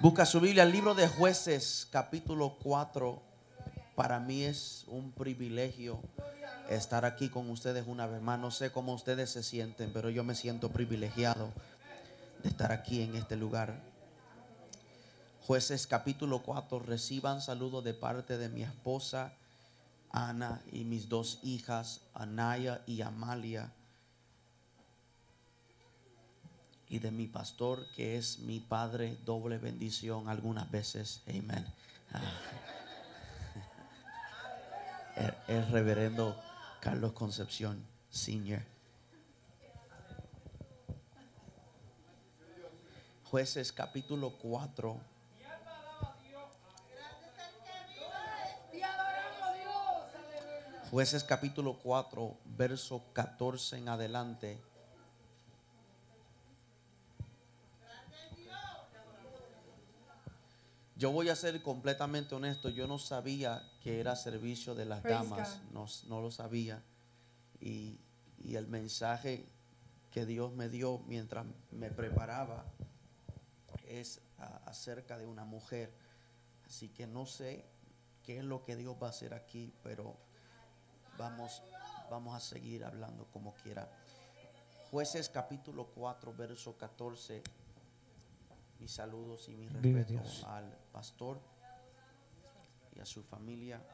Busca su Biblia, el libro de jueces, capítulo 4. Para mí es un privilegio estar aquí con ustedes una vez más. No sé cómo ustedes se sienten, pero yo me siento privilegiado de estar aquí en este lugar. Jueces capítulo 4, reciban saludos de parte de mi esposa Ana y mis dos hijas, Anaya y Amalia y de mi pastor, que es mi padre, doble bendición algunas veces. Amén. Ah. El, reverendo Carlos Concepción, senior. Jueces capítulo 4. Jueces capítulo 4, verso 14 en adelante. Yo voy a ser completamente honesto, yo no sabía que era servicio de las damas, no, no, lo sabía. Y, y, el mensaje que Dios me dio mientras me preparaba es a, acerca de una mujer. Así que no sé qué es lo que Dios va a hacer aquí, pero vamos, vamos a seguir hablando como quiera. Jueces capítulo 4, verso 14 mis saludos y mi respeto al pastor y a su familia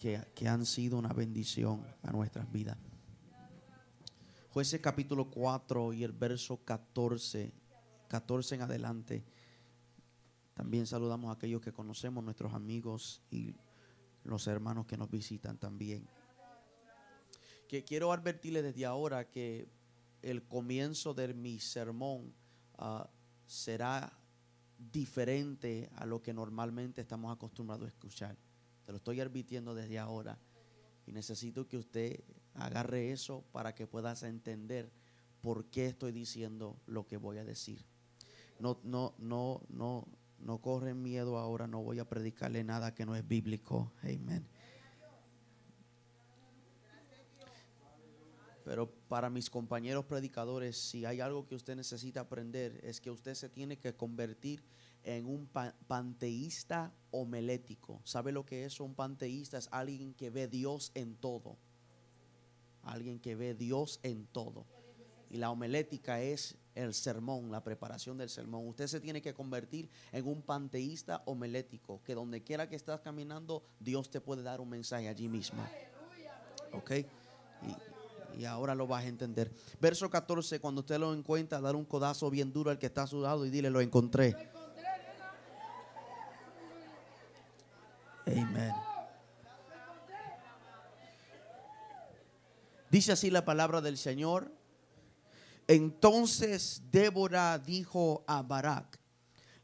que, que, han sido una bendición a nuestras vidas. Jueces capítulo 4 y el verso 14, 14 en adelante. También saludamos a aquellos que conocemos, nuestros amigos y los hermanos que nos visitan también. Que quiero advertirles desde ahora que el comienzo de mi sermón uh, será diferente a lo que normalmente estamos acostumbrados a escuchar. Te lo estoy advirtiendo desde ahora. Y necesito que usted agarre eso para que puedas entender por qué estoy diciendo lo que voy a decir. No, no, no, no, no corren miedo ahora, no voy a predicarle nada que no es bíblico. Amén. Pero para mis compañeros predicadores, si hay algo que usted necesita aprender, es que usted se tiene que convertir en un panteísta homelético. ¿Sabe lo que es un panteísta? Es alguien que ve Dios en todo. Alguien que ve Dios en todo. Y la homelética es el sermón, la preparación del sermón. Usted se tiene que convertir en un panteísta homelético, que donde quiera que estás caminando, Dios te puede dar un mensaje allí mismo. ¿Ok? Y ahora lo vas a entender. Verso 14, cuando usted lo encuentra, dar un codazo bien duro al que está a su lado y dile, lo encontré. Amén. Dice así la palabra del Señor. Entonces Débora dijo a Barak,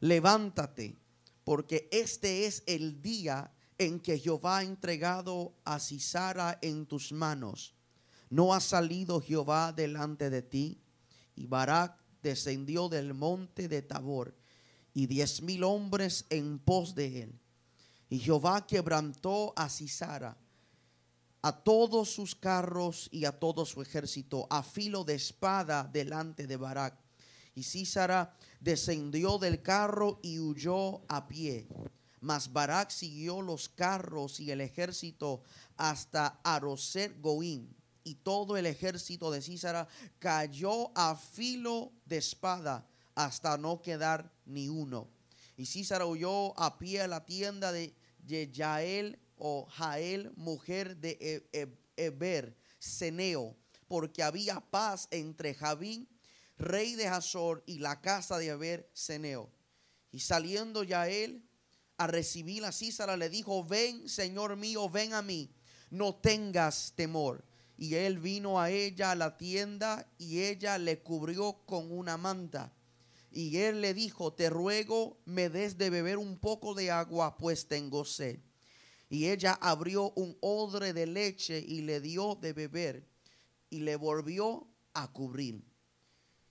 levántate, porque este es el día en que Jehová ha entregado a Cisara en tus manos ¿No ha salido Jehová delante de ti? Y Barak descendió del monte de Tabor y diez mil hombres en pos de él. Y Jehová quebrantó a Cisara, a todos sus carros y a todo su ejército, a filo de espada delante de Barak. Y Cisara descendió del carro y huyó a pie. Mas Barak siguió los carros y el ejército hasta Aroset Goim y todo el ejército de Císara cayó a filo de espada hasta no quedar ni uno. Y Císara huyó a pie a la tienda de Yael o Jael, mujer de e-, e-, Eber, Ceneo, porque había paz entre Javín, rey de Hazor, y la casa de Eber, Ceneo. Y saliendo Yael a recibir a Císara, le dijo, ven, Señor mío, ven a mí, no tengas temor y él vino a ella a la tienda y ella le cubrió con una manta. Y él le dijo, te ruego me des de beber un poco de agua, pues tengo sed. Y ella abrió un odre de leche y le dio de beber y le volvió a cubrir.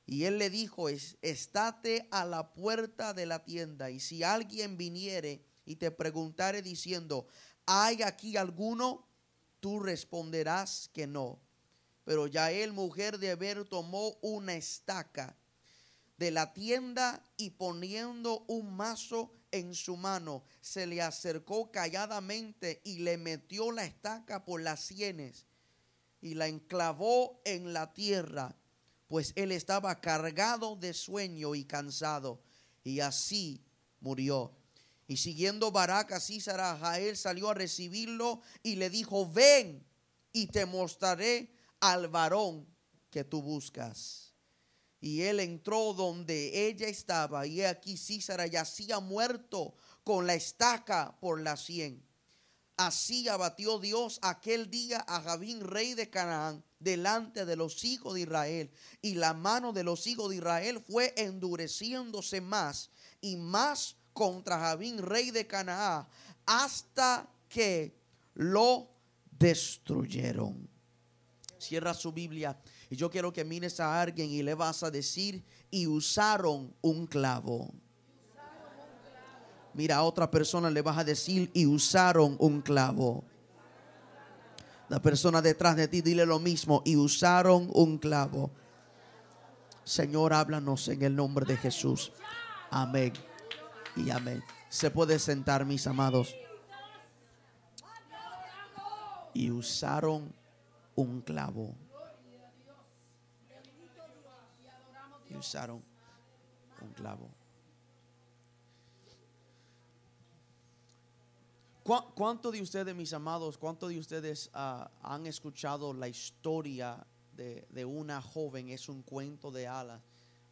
Y él le dijo, estate a la puerta de la tienda y si alguien viniere y te preguntare diciendo, ¿hay aquí alguno? Tú responderás que no. Pero ya él, mujer de Eber, tomó una estaca, de la tienda y poniendo un mazo en su mano, se le acercó calladamente y le metió la estaca por las sienes y la enclavó en la tierra, pues él estaba cargado de sueño y cansado, y así murió. Y siguiendo Barak a Císara, Jael salió a recibirlo y le dijo, ven y te mostraré al varón que tú buscas. Y él entró donde ella estaba, y aquí Císara yacía muerto con la estaca por la sien. Así abatió Dios aquel día a Javín, rey de Canaán, delante de los hijos de Israel. Y la mano de los hijos de Israel fue endureciéndose más y más contra Javín, rey de Canaán, hasta que lo destruyeron. Cierra su Biblia y yo quiero que mires a alguien y le vas a decir, y usaron un clavo. Mira, a otra persona le vas a decir, y usaron un clavo. La persona detrás de ti, dile lo mismo, y usaron un clavo. Señor, háblanos en el nombre de Jesús. Amén. Y amén. Se puede sentar, mis amados. Y usaron un clavo. usaron un clavo. ¿Cuántos de ustedes, mis amados, cuántos de ustedes ah, han escuchado la historia de, una joven? Es un cuento de alas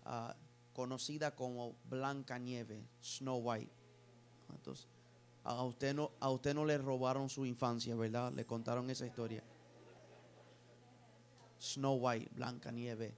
ah, conocida como Blanca Nieve, Snow White. Entonces, a usted, no, a usted no le robaron su infancia, ¿verdad? Le contaron esa historia. Snow White, Blanca Nieve.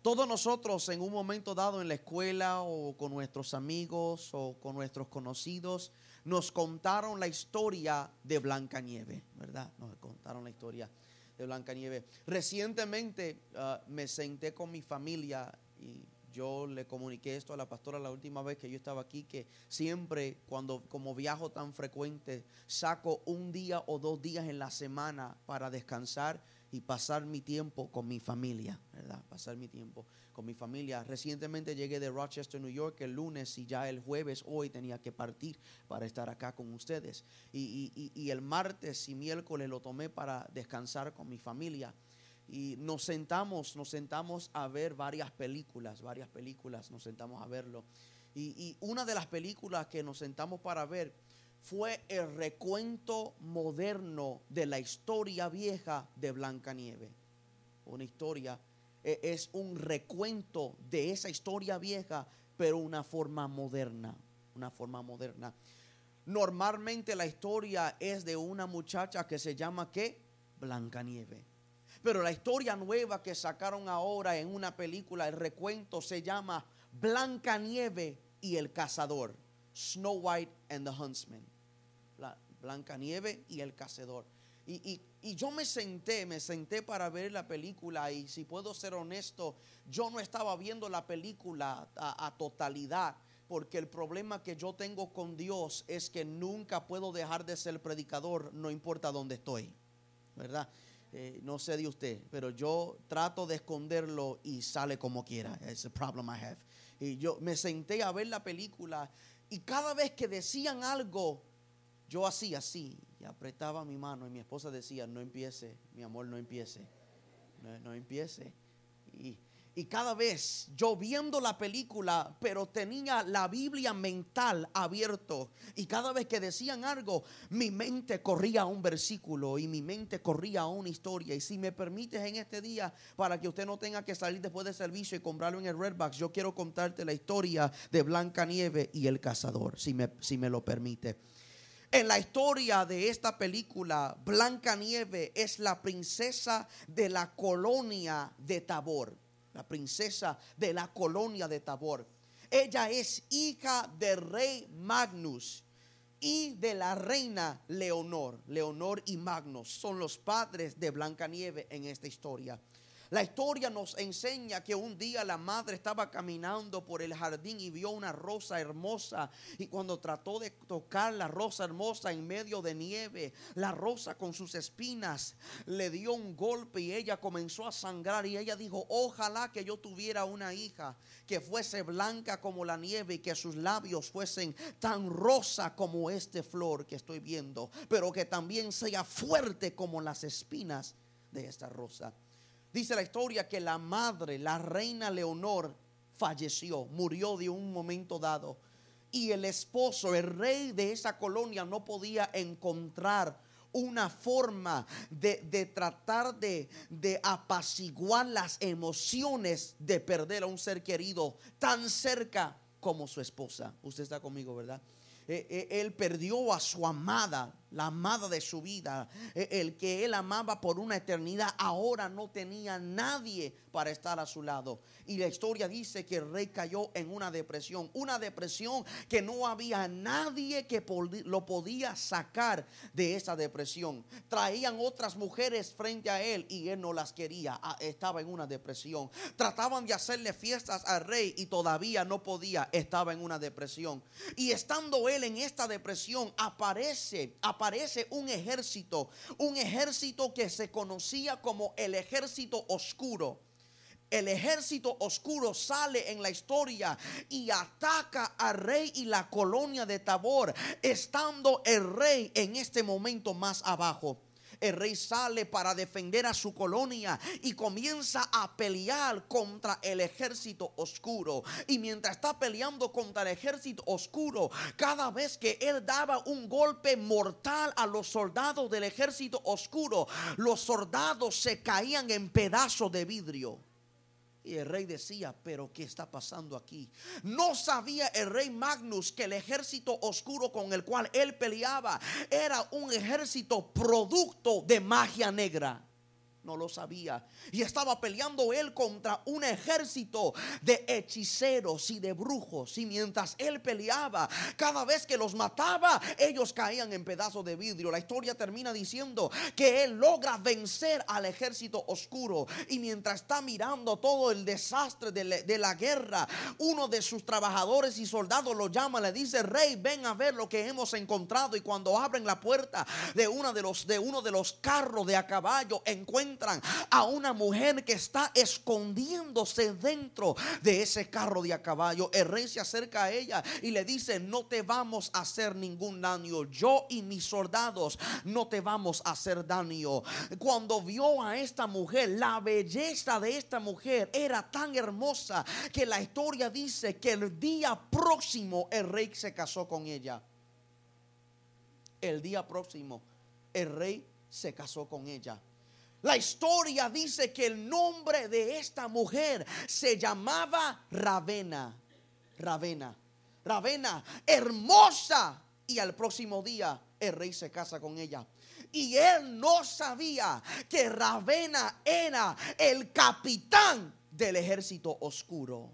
Todos nosotros en un momento dado en la escuela o con nuestros amigos o con nuestros conocidos nos contaron la historia de Blanca Nieve, ¿verdad? Nos contaron la historia de Blanca Nieve. Recientemente ah, me senté con mi familia y yo le comuniqué esto a la pastora la última vez que yo estaba aquí, que siempre cuando como viajo tan frecuente saco un día o dos días en la semana para descansar y pasar mi tiempo con mi familia, ¿verdad? Pasar mi tiempo con mi familia. Recientemente llegué de Rochester, New York, el lunes y ya el jueves, hoy tenía que partir para estar acá con ustedes. Y, y el martes y miércoles lo tomé para descansar con mi familia. Y nos sentamos, nos sentamos a ver varias películas, varias películas, nos sentamos a verlo. Y, y una de las películas que nos sentamos para ver fue el recuento moderno de la historia vieja de Blancanieves. Una historia, e, es un recuento de esa historia vieja, pero una forma moderna, una forma moderna. Normalmente la historia es de una muchacha que se llama ¿qué? Blancanieves. Pero la historia nueva que sacaron ahora en una película, el recuento se llama Blancanieves y el cazador. Snow White and the Huntsman. Blanca Nieve y el cazador. Y, yo me senté, me senté para ver la película y si puedo ser honesto, yo no estaba viendo la película a, totalidad porque el problema que yo tengo con Dios es que nunca puedo dejar de ser predicador, no importa dónde estoy, ¿verdad? Eh, no sé de usted, pero yo trato de esconderlo y sale como quiera. Es el problem I have. Y yo me senté a ver la película y cada vez que decían algo, yo hacía así y apretaba mi mano y mi esposa decía, no empiece, mi amor, no empiece, no, empiece. Y, y, cada vez yo viendo la película, pero tenía la Biblia mental abierto. Y cada vez que decían algo, mi mente corría a un versículo y mi mente corría a una historia. Y si me permites en este día, para que usted no tenga que salir después del servicio y comprarlo en el Redbox, yo quiero contarte la historia de Blanca Nieve y el cazador, si me, si me lo permite. En la historia de esta película, Blanca Nieve es la princesa de la colonia de Tabor. La princesa de la colonia de Tabor. Ella es hija del rey Magnus y de la reina Leonor. Leonor y Magnus son los padres de Blanca Nieve en esta historia. La historia nos enseña que un día la madre estaba caminando por el jardín y vio una rosa hermosa y cuando trató de tocar la rosa hermosa en medio de nieve, la rosa con sus espinas le dio un golpe y ella comenzó a sangrar y ella dijo, ojalá que yo tuviera una hija que fuese blanca como la nieve y que sus labios fuesen tan rosa como este flor que estoy viendo, pero que también sea fuerte como las espinas de esta rosa. Dice la historia que la madre, la reina Leonor, falleció, murió de un momento dado. Y el esposo, el rey de esa colonia, no podía encontrar una forma de, tratar de, de, apaciguar las emociones de perder a un ser querido tan cerca como su esposa. Usted está conmigo, ¿verdad? Eh, eh, él perdió a su amada, la amada de su vida, eh, el que él amaba por una eternidad, ahora no tenía nadie para estar a su lado. Y la historia dice que el rey cayó en una depresión, una depresión que no había nadie que lo podía sacar de esa depresión. Traían otras mujeres frente a él y él no las quería, ah, estaba en una depresión. Trataban de hacerle fiestas al rey y todavía no podía, estaba en una depresión. Y estando él en esta depresión, aparece, aparece un ejército, un ejército que se conocía como el ejército oscuro. El ejército oscuro sale en la historia y ataca al rey y la colonia de Tabor, estando el rey en este momento más abajo. El rey sale para defender a su colonia y comienza a pelear contra el ejército oscuro. Y mientras está peleando contra el ejército oscuro, cada vez que él daba un golpe mortal a los soldados del ejército oscuro, los soldados se caían en pedazos de vidrio. Y el rey decía, pero ¿qué está pasando aquí? No sabía el rey Magnus que el ejército oscuro con el cual él peleaba era un ejército producto de magia negra no lo sabía. Y estaba peleando él contra un ejército de hechiceros y de brujos. Y mientras él peleaba, cada vez que los mataba, ellos caían en pedazos de vidrio. La historia termina diciendo que él logra vencer al ejército oscuro. Y mientras está mirando todo el desastre de, la guerra, uno de sus trabajadores y soldados lo llama, le dice, rey, ven a ver lo que hemos encontrado. Y cuando abren la puerta de, una de, los, de uno de los carros de a caballo, encuentran a una mujer que está escondiéndose dentro de ese carro de a caballo. El rey se acerca a ella y le dice, no te vamos a hacer ningún daño. Yo y mis soldados no te vamos a hacer daño. Cuando vio a esta mujer, la belleza de esta mujer era tan hermosa que la historia dice que el día próximo el rey se casó con ella. El día próximo el rey se casó con ella. La historia dice que el nombre de esta mujer se llamaba Ravena. Ravena. Ravena, hermosa. Y al próximo día el rey se casa con ella. Y él no sabía que Ravena era el capitán del ejército oscuro.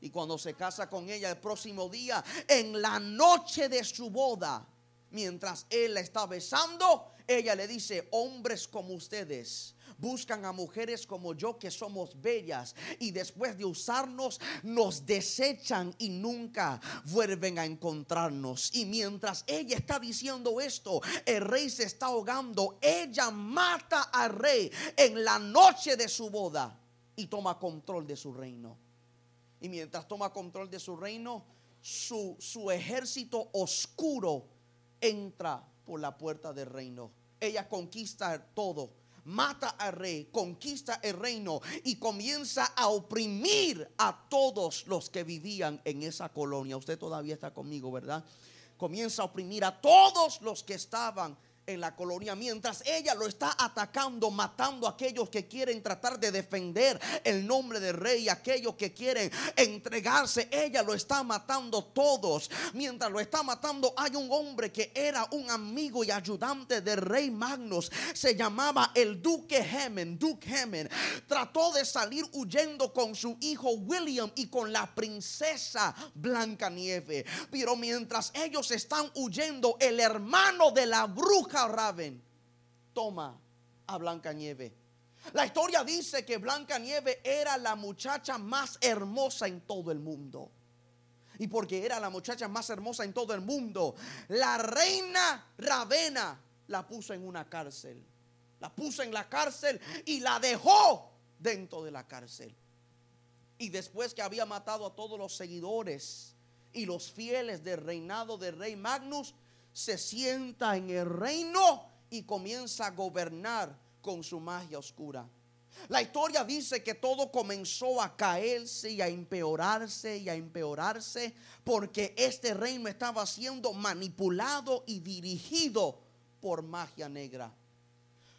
Y cuando se casa con ella el próximo día, en la noche de su boda, mientras él la está besando, ella le dice, hombres como ustedes buscan a mujeres como yo que somos bellas y después de usarnos nos desechan y nunca vuelven a encontrarnos. Y mientras ella está diciendo esto, el rey se está ahogando. Ella mata al rey en la noche de su boda y toma control de su reino. Y mientras toma control de su reino, su, su ejército oscuro entra por la puerta del reino. Ella conquista todo, mata al rey, conquista el reino y comienza a oprimir a todos los que vivían en esa colonia. Usted todavía está conmigo, ¿verdad? Comienza a oprimir a todos los que estaban en la colonia, mientras ella lo está atacando, matando a aquellos que quieren tratar de defender el nombre del rey, aquellos que quieren entregarse, ella lo está matando todos. Mientras lo está matando, hay un hombre que era un amigo y ayudante del rey Magnus, se llamaba el duque Hemen, Duke Hemen. Trató de salir huyendo con su hijo William y con la princesa Blanca Nieve. Pero mientras ellos están huyendo, el hermano de la bruja Raven toma a Blanca Nieve. La historia dice que Blanca Nieve era la muchacha más hermosa en todo el mundo. Y porque era la muchacha más hermosa en todo el mundo, la reina Ravena la puso en una cárcel. La puso en la cárcel y la dejó dentro de la cárcel. Y después que había matado a todos los seguidores y los fieles del reinado del rey Magnus, se sienta en el reino y comienza a gobernar con su magia oscura. La historia dice que todo comenzó a caerse y a empeorarse y a empeorarse porque este reino estaba siendo manipulado y dirigido por magia negra.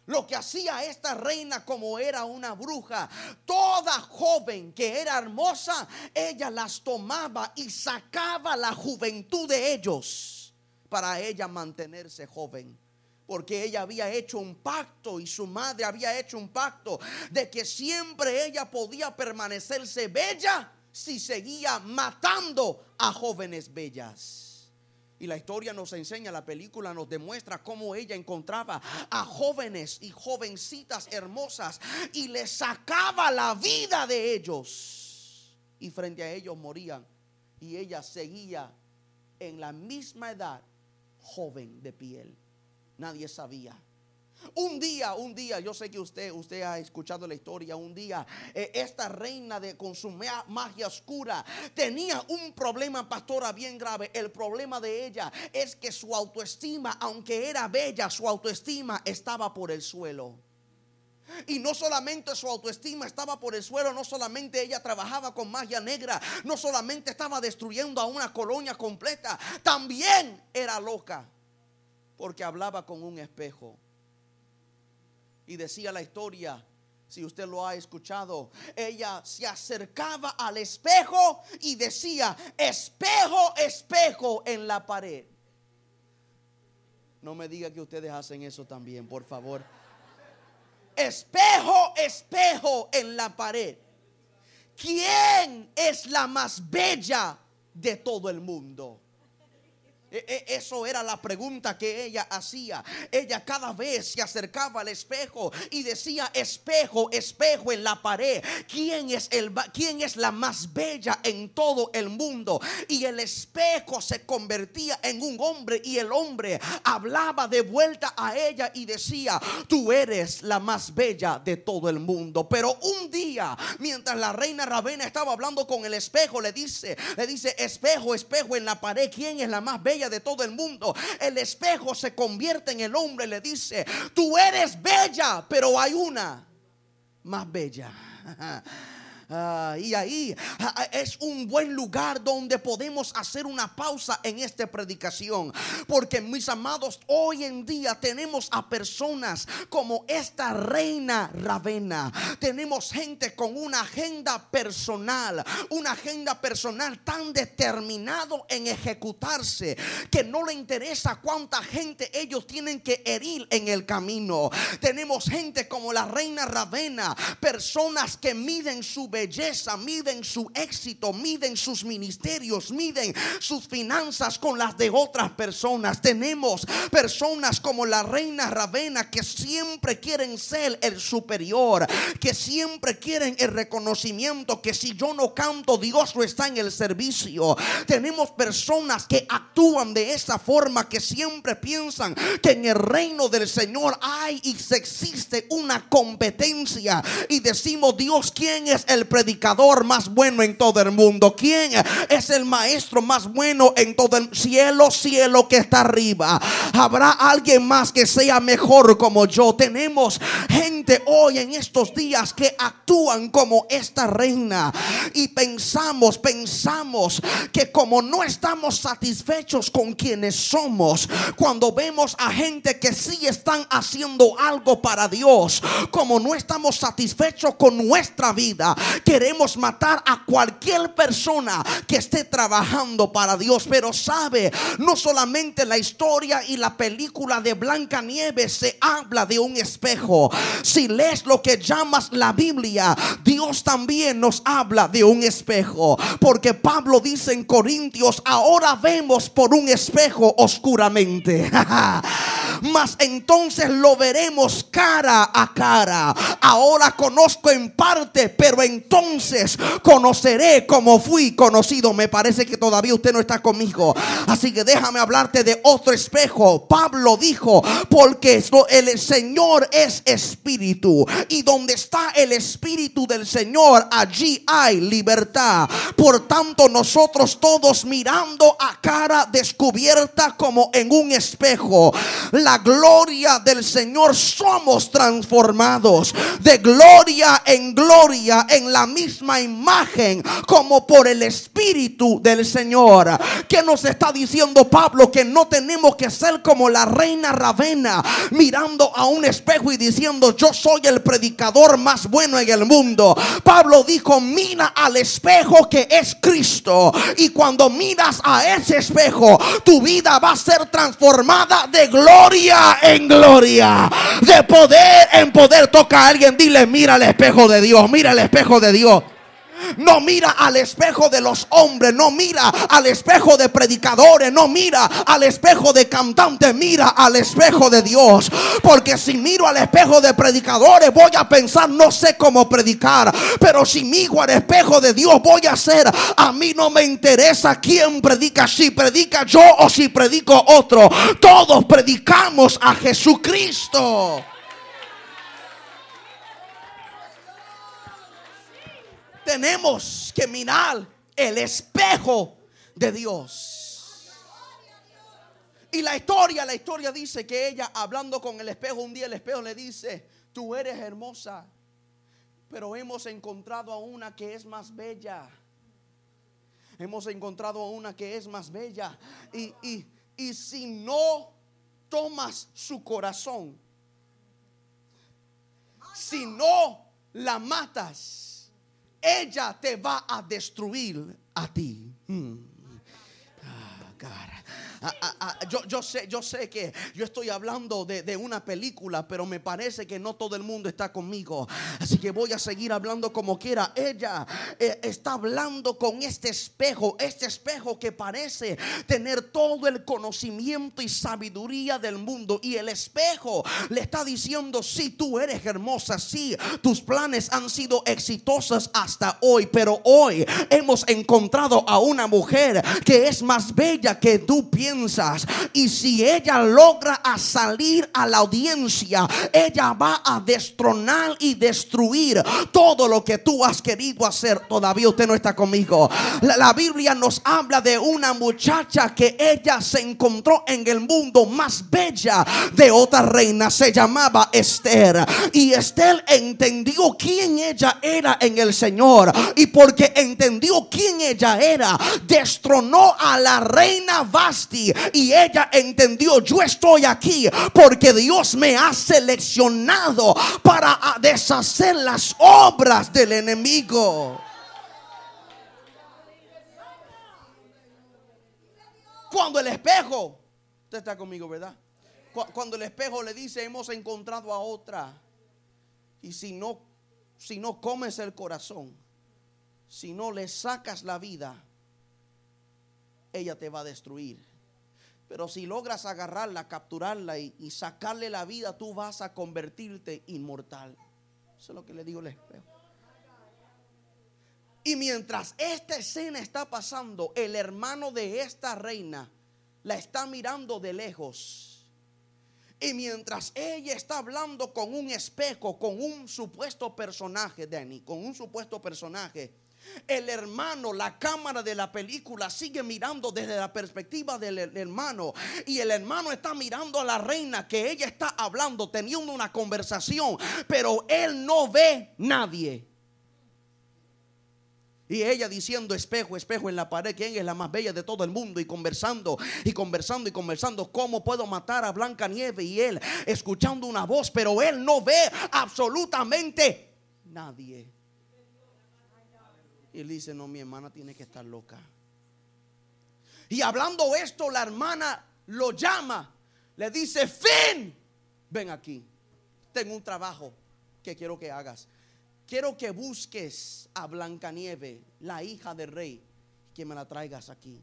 Lo que hacía esta reina como era una bruja, toda joven que era hermosa, ella las tomaba y sacaba la juventud de ellos para ella mantenerse joven porque ella había hecho un pacto y su madre había hecho un pacto de que siempre ella podía permanecerse bella si seguía matando a jóvenes bellas. Y la historia nos enseña, la película nos demuestra cómo ella encontraba a jóvenes y jovencitas hermosas y le sacaba la vida de ellos. Y frente a ellos morían. Y ella seguía en la misma edad, joven de piel nadie sabía. Un día, un día, yo sé que usted, usted ha escuchado la historia, un día eh, esta reina de con su magia oscura tenía un problema, pastora, bien grave. El problema de ella es que su autoestima, aunque era bella, su autoestima estaba por el suelo. Y no solamente su autoestima estaba por el suelo, no solamente ella trabajaba con magia negra, no solamente estaba destruyendo a una colonia completa, también era loca porque hablaba con un espejo. Y decía la historia, si usted lo ha escuchado, ella se acercaba al espejo y decía, espejo, espejo en la pared. No me diga que ustedes hacen eso también, por favor. Espejo, espejo en la pared. ¿Quién es la más bella de todo el mundo? E, e, eso era la pregunta que ella hacía. Ella cada vez se acercaba al espejo y decía, espejo, espejo en la pared, ¿quién es, el, quién es la más bella en todo el mundo? Y el espejo se convertía en un hombre y el hombre hablaba de vuelta a ella y decía, tú eres la más bella de todo el mundo. Pero un día, mientras la reina Ravena estaba hablando con el espejo, le dice, le dice, espejo, espejo en la pared, ¿quién es la más bella? De todo el mundo. El espejo se convierte en el hombre le dice, tú eres bella, pero hay una más bella. Ah, y ahí ah, ah, es un buen lugar donde podemos hacer una pausa en esta predicación. Porque mis amados, hoy en día tenemos a personas como esta reina Ravena. Tenemos gente con una agenda personal, una agenda personal tan determinado en ejecutarse que no le interesa cuánta gente ellos tienen que herir en el camino. Tenemos gente como la reina Ravena, personas que miden su belleza, miden su éxito, miden sus ministerios, miden sus finanzas con las de otras personas. Tenemos personas como la reina Ravena que siempre quieren ser el superior, que siempre quieren el reconocimiento, que si yo no canto, Dios no está en el servicio. Tenemos personas que actúan de esa forma, que siempre piensan que en el reino del Señor hay y existe una competencia. Y decimos, Dios, ¿quién es el predicador más bueno en todo el mundo? ¿Quién es el maestro más bueno en todo el cielo, cielo que está arriba? ¿Habrá alguien más que sea mejor como yo? Tenemos gente hoy en estos días que actúan como esta reina y pensamos, pensamos que como no estamos satisfechos con quienes somos, cuando vemos a gente que sí están haciendo algo para Dios, como no estamos satisfechos con nuestra vida, queremos matar a cualquier persona que esté trabajando para Dios. Pero sabe, no solamente la historia y la película de Blanca Nieves se habla de un espejo. Si lees lo que llamas la Biblia, Dios también nos habla de un espejo. Porque Pablo dice en Corintios, ahora vemos por un espejo oscuramente. mas entonces lo veremos cara a cara. Ahora conozco en parte, pero entonces conoceré como fui conocido. Me parece que todavía usted no está conmigo. Así que déjame hablarte de otro espejo. Pablo dijo, porque el Señor es espíritu. Y donde está el espíritu del Señor, allí hay libertad. Por tanto, nosotros todos mirando a cara descubierta como en un espejo, gloria del Señor somos transformados de gloria en gloria en la misma imagen como por el Espíritu del Señor. Que nos está diciendo Pablo que no tenemos que ser como la reina Ravena mirando a un espejo y diciendo yo soy el predicador más bueno en el mundo. Pablo dijo mira al espejo que es Cristo y cuando miras a ese espejo tu vida va a ser transformada de gloria en gloria, de poder en poder. Toca a alguien, dile mira al espejo de Dios, mira el espejo de Dios. No mira al espejo de los hombres, no mira al espejo de predicadores, no mira al espejo de cantantes, mira al espejo de Dios. Porque si miro al espejo de predicadores, voy a pensar, no sé cómo predicar. Pero si miro al espejo de Dios, voy a hacer. A mí no me interesa quién predica, si predica yo o si predico otro. Todos predicamos a Jesucristo. Tenemos que mirar el espejo de Dios. Y la historia, la historia dice que ella hablando con el espejo, un día el espejo le dice, tú eres hermosa, pero hemos encontrado a una que es más bella. Hemos encontrado a una que es más bella. Y, y, y si no tomas su corazón, si no la matas, ella te va a destruir a ti. Hmm. Ah, ah, ah, yo, yo, sé, yo sé que yo estoy hablando de, una película, pero me parece que no todo el mundo está conmigo. Así que voy a seguir hablando como quiera. Ella eh, está hablando con este espejo, este espejo que parece tener todo el conocimiento y sabiduría del mundo. Y el espejo le está diciendo, si tú eres hermosa, sí, tus planes han sido exitosos hasta hoy, pero hoy hemos encontrado a una mujer que es más bella que tú piensas y si ella logra salir a la audiencia, ella va a destronar y destruir todo lo que tú has querido hacer. Todavía usted no está conmigo. La, la Biblia nos habla de una muchacha que ella se encontró en el mundo más bella de otra reina. Se llamaba Esther. Y Esther entendió quién ella era en el Señor. Y porque entendió quién ella era, destronó a la reina Basti y ella entendió, yo estoy aquí porque Dios me ha seleccionado para deshacer las obras del enemigo. Cuando el espejo, usted está conmigo, ¿verdad? Cuando el espejo le dice, hemos encontrado a otra. Y si no, si no comes el corazón, si no le sacas la vida, ella te va a destruir. Pero si logras agarrarla, capturarla y, sacarle la vida, tú vas a convertirte inmortal. Eso es lo que le digo el espejo. Y mientras esta escena está pasando, el hermano de esta reina la está mirando de lejos. Y mientras ella está hablando con un espejo, con un supuesto personaje, Danny, con un supuesto personaje, el hermano, la cámara de la película sigue mirando desde la perspectiva del hermano. Y el hermano está mirando a la reina que ella está hablando, teniendo una conversación. Pero él no ve nadie. Y ella diciendo, espejo, espejo en la pared, ¿quién es la más bella de todo el mundo? Y conversando, y conversando, y conversando, ¿cómo puedo matar a Blanca Nieve? Y él escuchando una voz, pero él no ve absolutamente nadie. Y él dice, no, mi hermana tiene que estar loca. Y hablando esto, la hermana lo llama. Le dice, Fin, ven aquí. Tengo un trabajo que quiero que hagas. Quiero que busques a Blancanieve, la hija del rey, que me la traigas aquí.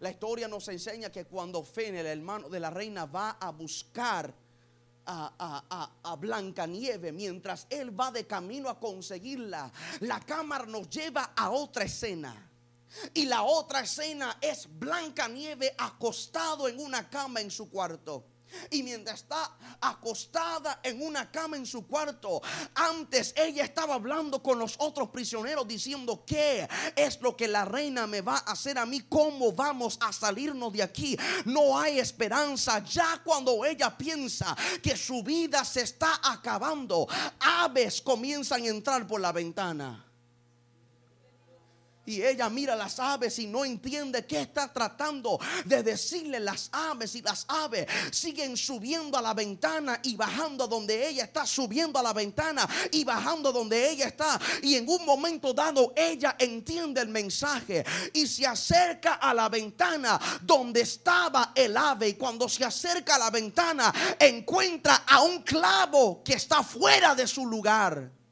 La historia nos enseña que cuando Fen, el hermano de la reina, va a buscar a, a, a, mientras él va de camino a conseguirla, la cámara nos lleva a otra escena. Y la otra escena es Blancanieve acostado en una cama en su cuarto. Y mientras está acostada en una cama en su cuarto, antes ella estaba hablando con los otros prisioneros diciendo, ¿qué es lo que la reina me va a hacer a mí? ¿Cómo vamos a salirnos de aquí? No hay esperanza. Ya cuando ella piensa que su vida se está acabando, aves comienzan a entrar por la ventana. Y ella mira las aves y no entiende qué está tratando de decirle las aves. Y las aves siguen subiendo a la ventana y bajando donde ella está, subiendo a la ventana y bajando donde ella está. Y en un momento dado ella entiende el mensaje y se acerca a la ventana donde estaba el ave. Y cuando se acerca a la ventana encuentra a un clavo que está fuera de su lugar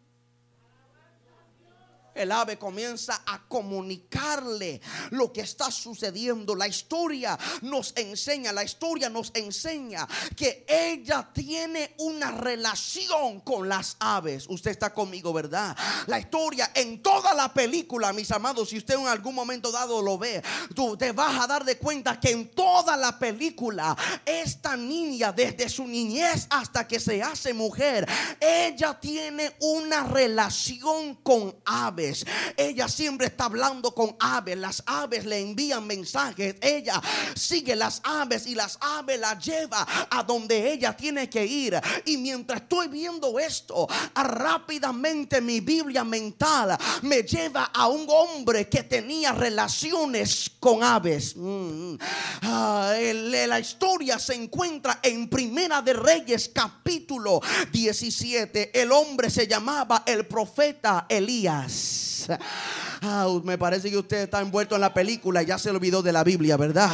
el ave comienza a comunicarle lo que está sucediendo. La historia nos enseña, la historia nos enseña que ella tiene una relación con las aves. Usted está conmigo, ¿verdad? La historia en toda la película, mis amados, si usted en algún momento dado lo ve, tú te vas a dar de cuenta que en toda la película, esta niña, desde su niñez hasta que se hace mujer, ella tiene una relación con aves. Ella siempre está hablando con aves. Las aves le envían mensajes. Ella sigue las aves y las aves la lleva a donde ella tiene que ir. Y mientras estoy viendo esto, rápidamente mi Biblia mental me lleva a un hombre que tenía relaciones con aves. Mm. Ah, la historia se encuentra en Primera de Reyes capítulo 17. El hombre se llamaba el profeta Elías. Deus. Me parece que usted está envuelto en la película y ya se olvidó de la Biblia, ¿verdad?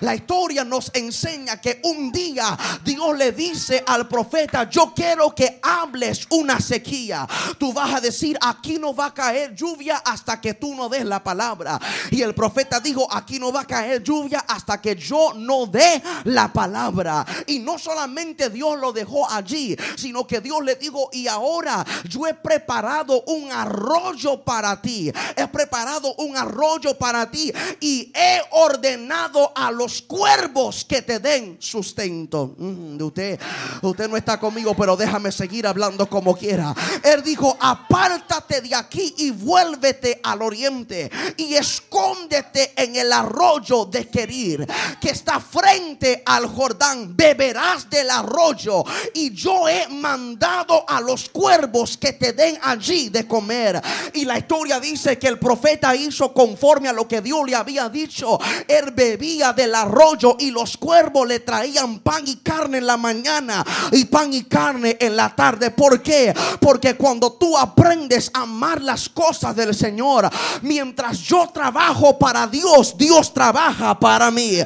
La historia nos enseña que un día Dios le dice al profeta, yo quiero que hables una sequía. Tú vas a decir, aquí no va a caer lluvia hasta que tú no des la palabra. Y el profeta dijo, aquí no va a caer lluvia hasta que yo no dé la palabra. Y no solamente Dios lo dejó allí, sino que Dios le dijo, y ahora yo he preparado un arroyo para ti. Preparado un arroyo para ti y he ordenado a los cuervos que te den sustento. Mm, usted, usted no está conmigo, pero déjame seguir hablando como quiera. Él dijo, apártate de aquí y vuélvete al oriente y escóndete en el arroyo de Querir, que está frente al Jordán. Beberás del arroyo y yo he mandado a los cuervos que te den allí de comer. Y la historia dice que el profeta hizo conforme a lo que Dios le había dicho. Él bebía del arroyo y los cuervos le traían pan y carne en la mañana y pan y carne en la tarde. ¿Por qué? Porque cuando tú aprendes a amar las cosas del Señor, mientras yo trabajo para Dios, Dios trabaja para mí.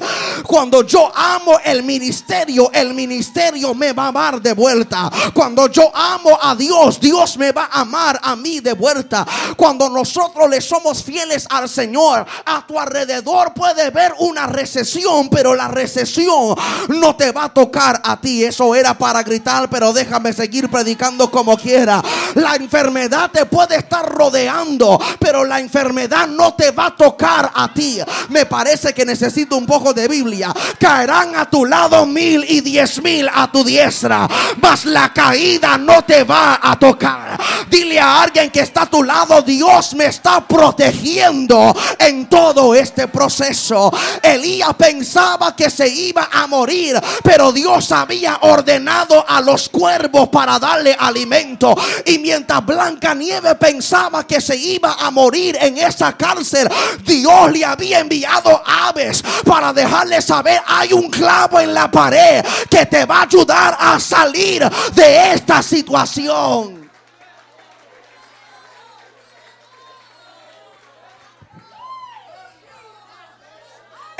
Cuando yo amo el ministerio, el ministerio me va a amar de vuelta. Cuando yo amo a Dios, Dios me va a amar a mí de vuelta. Cuando nosotros le somos fieles al Señor, a tu alrededor puede ver una recesión, pero la recesión no te va a tocar a ti. Eso era para gritar, pero déjame seguir predicando como quiera. La enfermedad te puede estar rodeando, pero la enfermedad no te va a tocar a ti. Me parece que necesito un poco de Biblia. Caerán a tu lado mil y diez mil a tu diestra, mas la caída no te va a tocar. Dile a alguien que está a tu lado, Dios me está protegiendo en todo este proceso. Elías pensaba que se iba a morir, pero Dios había ordenado a los cuervos para darle alimento. Y mientras Blanca Nieve pensaba que se iba a morir en esa cárcel, Dios le había enviado aves para dejarle saber hay un clavo en la pared que te va a ayudar a salir de esta situación.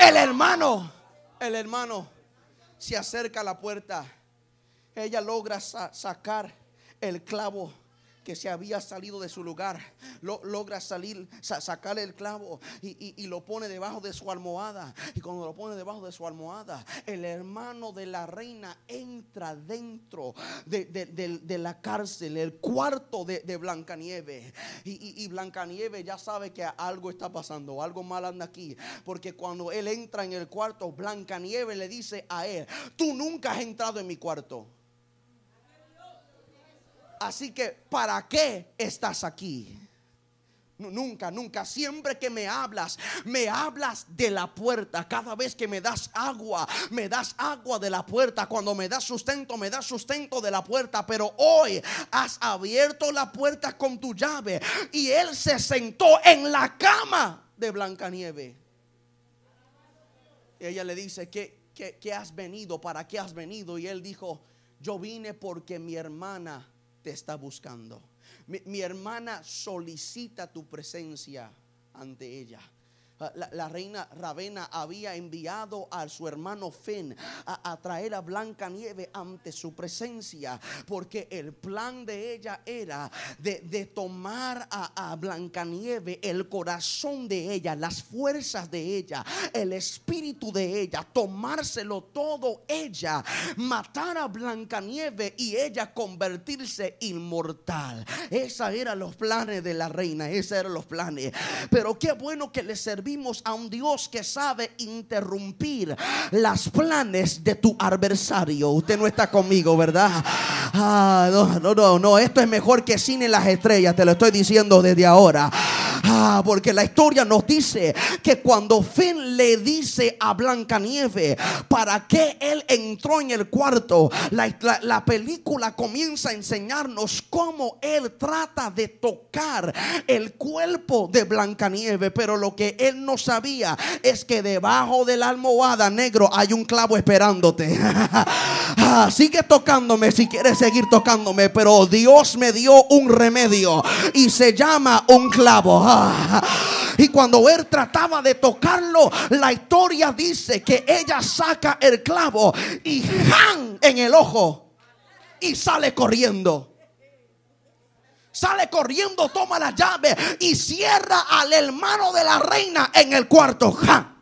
El hermano, el hermano se acerca a la puerta. Ella logra sacar el clavo que se había salido de su lugar, lo, logra salir, sacar el clavo y, lo pone debajo de su almohada. Y cuando lo pone debajo de su almohada, el hermano de la reina entra dentro de, la cárcel, el cuarto de, de Blancanieve. Y, y, Blancanieve ya sabe que algo está pasando, algo mal anda aquí. Porque cuando él entra en el cuarto, Blancanieve le dice a él, tú nunca has entrado en mi cuarto. Así que, ¿para qué estás aquí? Nunca, nunca. Siempre que me hablas, me hablas de la puerta. Cada vez que me das agua, me das agua de la puerta. Cuando me das sustento, me das sustento de la puerta. Pero hoy has abierto la puerta con tu llave. Y él se sentó en la cama de Blancanieve. Ella le dice, ¿qué, qué, qué has venido? ¿Para qué has venido? Y él dijo, yo vine porque mi hermana te está buscando. Mi, hermana solicita tu presencia ante ella. Ah, la, reina Ravena había enviado a su hermano Fen a, traer a Blanca Nieve ante su presencia, porque el plan de ella era de, tomar a, a Blanca Nieve el corazón de ella, las fuerzas de ella, el espíritu de ella, tomárselo todo ella, matar a Blanca Nieve y ella convertirse inmortal. Esos eran los planes de la reina, esos eran los planes. Pero qué bueno que le servía a un Dios que sabe interrumpir las planes de tu adversario. Usted no está conmigo, ¿verdad? Ah, no, no, no, no. Esto es mejor que cine las estrellas. Te lo estoy diciendo desde ahora. Ah, porque la historia nos dice que cuando Finn le dice a Blancanieve para qué él entró en el cuarto, la, película comienza a enseñarnos cómo él trata de tocar el cuerpo de Blancanieve, pero lo que él no sabía es que debajo de la almohada negro hay un clavo esperándote. Ah, sigue tocándome si quieres seguir tocándome, pero Dios me dio un remedio y se llama un clavo. Y cuando él trataba de tocarlo, la historia dice que ella saca el clavo y ¡jan! en el ojo y sale corriendo. Sale corriendo, toma la llave y cierra al hermano de la reina en el cuarto. ¡Ja!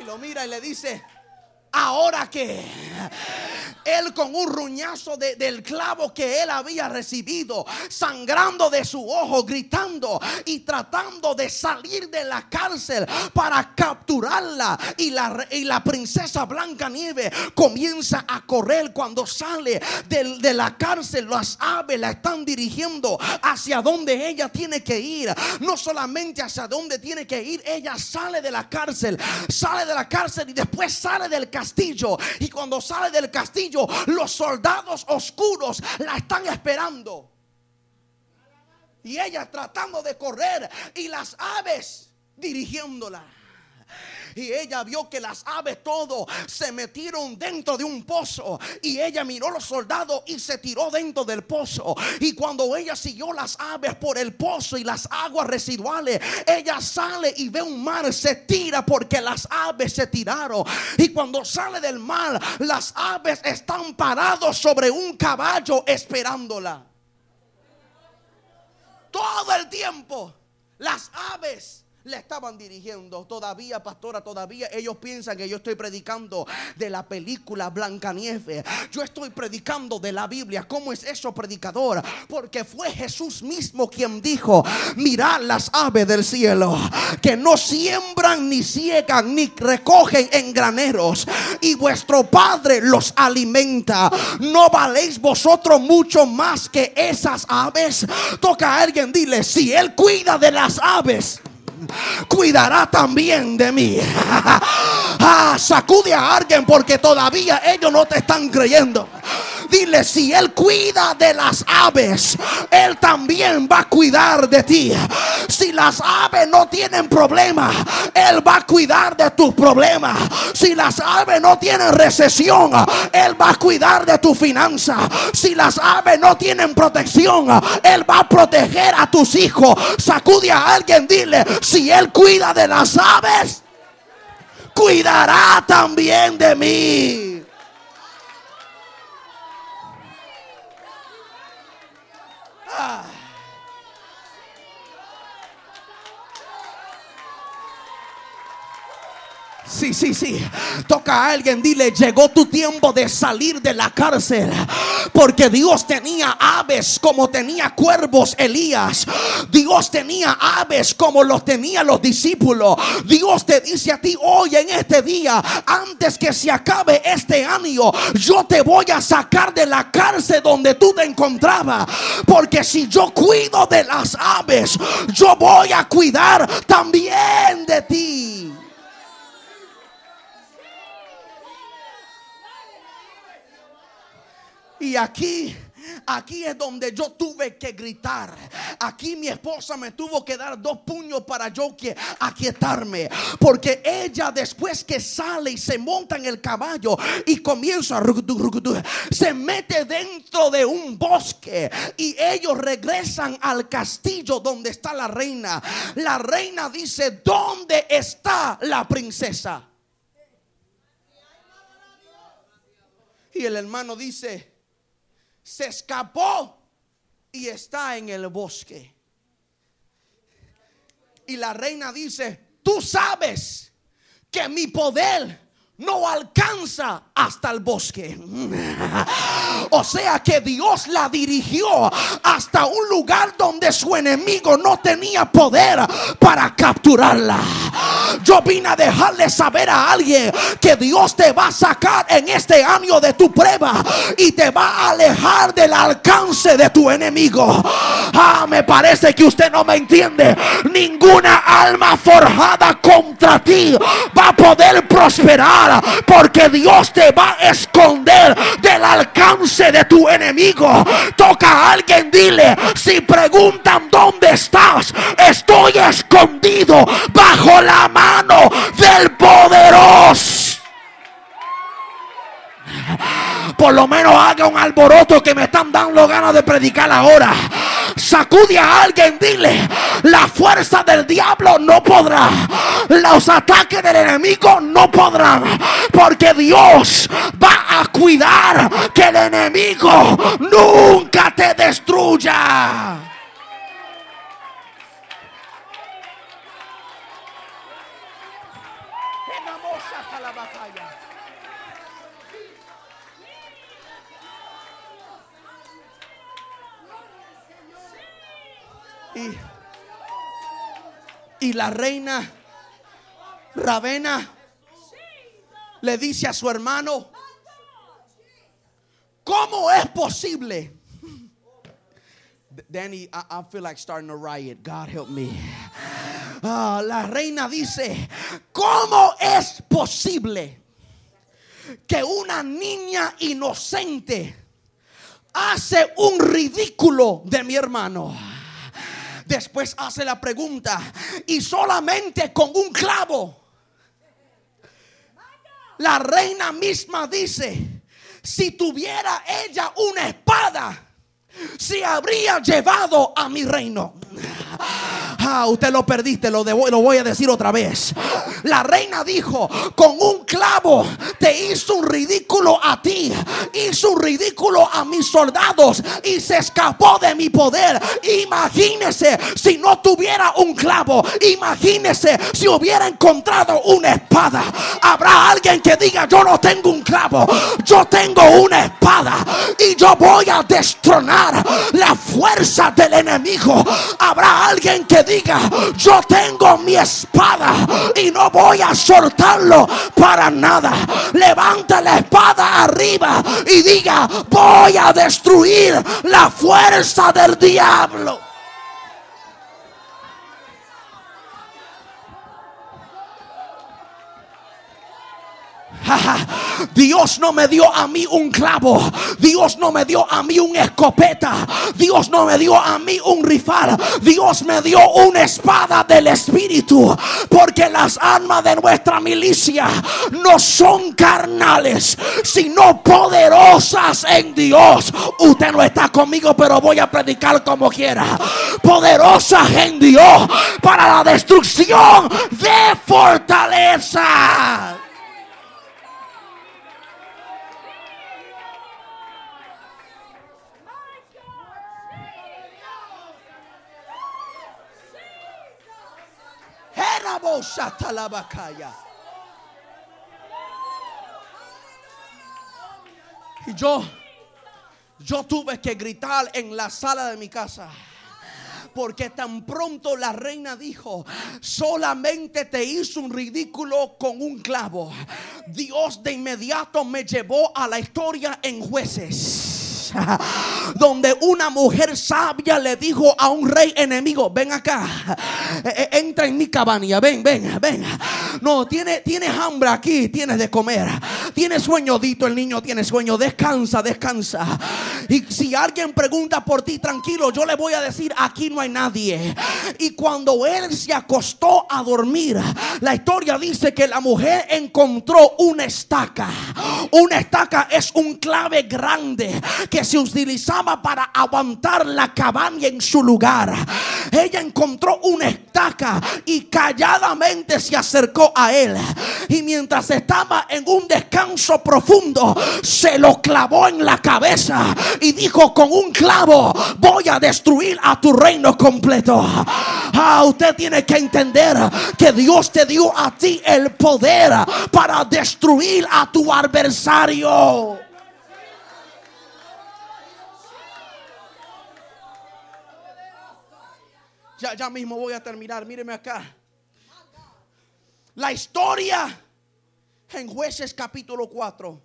Y lo mira y le dice, ahora que él con un ruñazo del clavo que él había recibido, sangrando de su ojo, gritando y tratando de salir de la cárcel para capturarla. Y la, y la princesa Blanca Nieve comienza a correr cuando sale de, de la cárcel. Las aves la están dirigiendo hacia donde ella tiene que ir. No solamente hacia donde tiene que ir, ella sale de la cárcel, sale de la cárcel y después sale del castillo. Y cuando sale del castillo, los soldados oscuros la están esperando. Y ella tratando de correr y las aves dirigiéndola. Y ella vio que las aves todo se metieron dentro de un pozo. Y ella miró a los soldados y se tiró dentro del pozo. Y cuando ella siguió las aves por el pozo y las aguas residuales, ella sale y ve un mar, se tira porque las aves se tiraron. Y cuando sale del mar, las aves están parados sobre un caballo esperándola. Todo el tiempo, las aves le estaban dirigiendo. Todavía, pastora, todavía ellos piensan que yo estoy predicando de la película Blancanieves. Yo estoy predicando de la Biblia. ¿Cómo es eso, predicador? Porque fue Jesús mismo quien dijo: Mirad las aves del cielo, que no siembran, ni ciegan, ni recogen en graneros, y vuestro Padre los alimenta. ¿No valéis vosotros mucho más que esas aves? Toca a alguien, dile: Si Él cuida de las aves cuidará también de mí. ah, sacude a alguien porque todavía ellos no te están creyendo. Dile, si Él cuida de las aves, Él también va a cuidar de ti. Si las aves no tienen problemas, Él va a cuidar de tus problemas. Si las aves no tienen recesión, Él va a cuidar de tu finanza. Si las aves no tienen protección, Él va a proteger a tus hijos. Sacude a alguien, dile, si Él cuida de las aves, cuidará también de mí. Sí, sí, sí. Toca a alguien, dile, llegó tu tiempo de salir de la cárcel. Porque Dios tenía aves como tenía cuervos Elías. Dios tenía aves como los tenía los discípulos. Dios te dice a ti hoy en este día, antes que se acabe este año, yo te voy a sacar de la cárcel donde tú te encontrabas. Porque si yo cuido de las aves, yo voy a cuidar también de ti. Y aquí Aquí es donde yo tuve que gritar. Aquí mi esposa me tuvo que dar dos puños para yo que aquietarme. Porque ella después que sale y se monta en el caballo y comienza, se mete dentro de un bosque y ellos regresan al castillo donde está la reina. La reina dice, ¿dónde está la princesa? Y el hermano dice, se escapó y está en el bosque. Y la reina dice, tú sabes que mi poder no alcanza hasta el bosque. O sea que Dios la dirigió hasta un lugar donde su enemigo no tenía poder para capturarla. Yo vine a dejarle saber a alguien que Dios te va a sacar en este año de tu prueba y te va a alejar del alcance de tu enemigo. Ah, me parece que usted no me entiende. Ninguna alma forjada contra ti va a poder prosperar porque Dios te va a esconder del alcance de tu enemigo. Toca a alguien, dile, si preguntan dónde estás, estoy escondido bajo la mano del poderoso. Por lo menos haga un alboroto que me están dando ganas de predicar ahora. Sacude a alguien, dile, la fuerza del diablo no podrá. Los ataques del enemigo no podrán. Porque Dios va a cuidar que el enemigo nunca te destruya. Y, la reina Ravena le dice a su hermano, ¿cómo es posible? Danny, I, feel like starting a riot. God help me. Ah, la reina dice, ¿cómo es posible que una niña inocente hace un ridículo de mi hermano. Después hace la pregunta, y solamente con un clavo. La reina misma dice, si tuviera ella una espada, se habría llevado a mi reino. Ah, usted lo perdiste, lo, lo voy a decir otra vez. La reina dijo, con un clavo te hizo un ridículo a ti, hizo un ridículo a mis soldados y se escapó de mi poder. Imagínese si no tuviera un clavo, imagínese si hubiera encontrado una espada. Habrá alguien que diga, yo no tengo un clavo, yo tengo una espada y yo voy a destronar la fuerza del enemigo. Habrá alguien que diga, yo tengo mi espada y no voy a soltarlo para nada. Levanta la espada arriba y diga, voy a destruir la fuerza del diablo. Dios no me dio a mí un clavo. Dios no me dio a mí una escopeta. Dios no me dio a mí un rifal. Dios me dio una espada del Espíritu. Porque las armas de nuestra milicia no son carnales, sino poderosas en Dios. Usted no está conmigo, pero voy a predicar como quiera. Poderosas en Dios para la destrucción de fortaleza. Y yo, yo tuve que gritar en la sala de mi casa. Porque tan pronto la reina dijo, solamente te hizo un ridículo con un clavo. Dios de inmediato me llevó a la historia en jueces donde una mujer sabia le dijo a un rey enemigo, ven acá, eh, eh, entra en mi cabaña, ven, ven, ven. No, tienes, tienes hambre aquí, tienes de comer. Tienes sueñodito, el niño tiene sueño, descansa, descansa. Y si alguien pregunta por ti, tranquilo, yo le voy a decir, aquí no hay nadie. Y cuando él se acostó a dormir, la historia dice que la mujer encontró una estaca. Una estaca es un clave grande que se utilizaba para aguantar la cabaña en su lugar. Ella encontró una estaca y calladamente se acercó a él. Y mientras estaba en un descanso profundo, se lo clavó en la cabeza y dijo con un clavo, voy a destruir a tu reino completo. Ah, usted tiene que entender que Dios te dio a ti el poder para destruir a tu adversario. Ya, ya mismo voy a terminar. Míreme acá. La historia en jueces capítulo 4.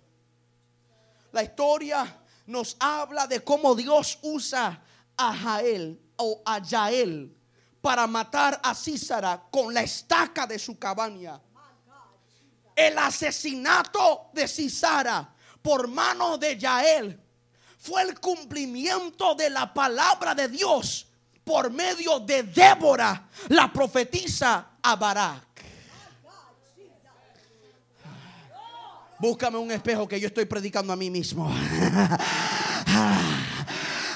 La historia nos habla de cómo Dios usa a Jael o a Yael para matar a Císara con la estaca de su cabaña. El asesinato de Císara por mano de Yael fue el cumplimiento de la palabra de Dios por medio de Débora, la profetisa a Barak. Búscame un espejo que yo estoy predicando a mí mismo.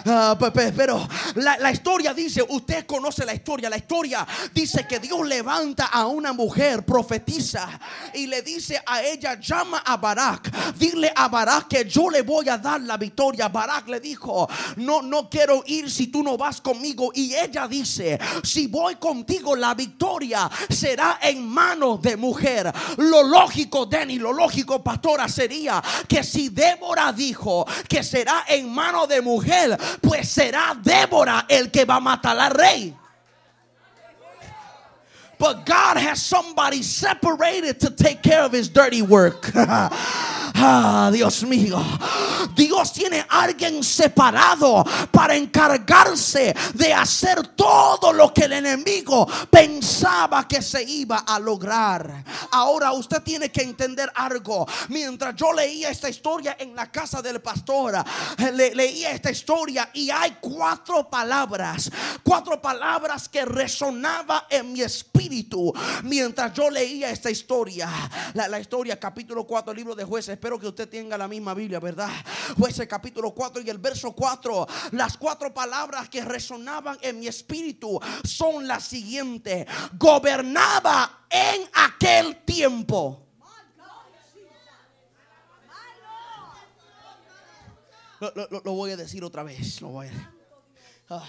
Ah, pero la, historia dice, usted conoce la historia, la historia dice que Dios levanta a una mujer, profetiza, y le dice a ella, llama a Barak, dile a Barak que yo le voy a dar la victoria. Barak le dijo, no, no quiero ir si tú no vas conmigo. Y ella dice, si voy contigo, la victoria será en manos de mujer. Lo lógico, Denny, lo lógico, pastora, sería que si Débora dijo que será en manos de mujer, pues será Débora el que va a matar al rey. But God has somebody separated to take care of his dirty work. Ah, Dios mío. Dios tiene a alguien separado para encargarse de hacer todo lo que el enemigo pensaba que se iba a lograr. Ahora usted tiene que entender algo. Mientras yo leía esta historia en la casa del pastor, le, leía esta historia y hay cuatro palabras, cuatro palabras que resonaba en mi espíritu mientras yo leía esta historia. La, la historia, capítulo 4, libro de jueces espero que usted tenga la misma Biblia, ¿verdad? Jueces capítulo 4 y el verso 4. Las cuatro palabras que resonaban en mi espíritu son las siguientes. Gobernaba en aquel tiempo. Lo, voy a decir otra vez. Lo voy a, ah.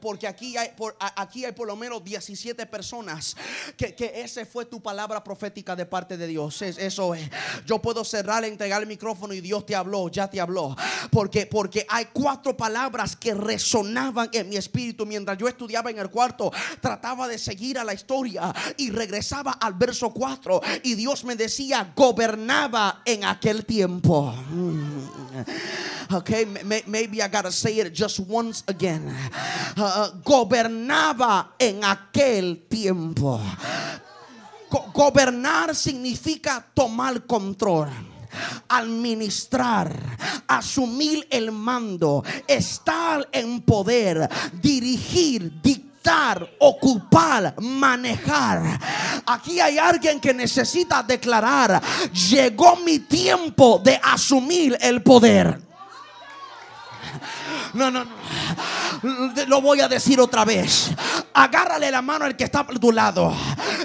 Porque aquí hay, por, aquí hay por lo menos 17 personas que, que esa fue tu palabra profética de parte de Dios. Eso es. Yo puedo cerrar, entregar el micrófono y Dios te habló, ya te habló. Porque, porque hay cuatro palabras que resonaban en mi espíritu mientras yo estudiaba en el cuarto. Trataba de seguir a la historia y regresaba al verso 4 y Dios me decía, gobernaba en aquel tiempo. Mm. Okay, maybe I gotta say it just once again. Uh, gobernaba en aquel tiempo. gobernar significa tomar control administrar, asumir el mando, estar en poder, dirigir, dictar, ocupar, manejar. Aquí hay alguien que necesita declarar, llegó mi tiempo de asumir el poder. No, no, no. Lo voy a decir otra vez. Agárrale la mano al que está a tu lado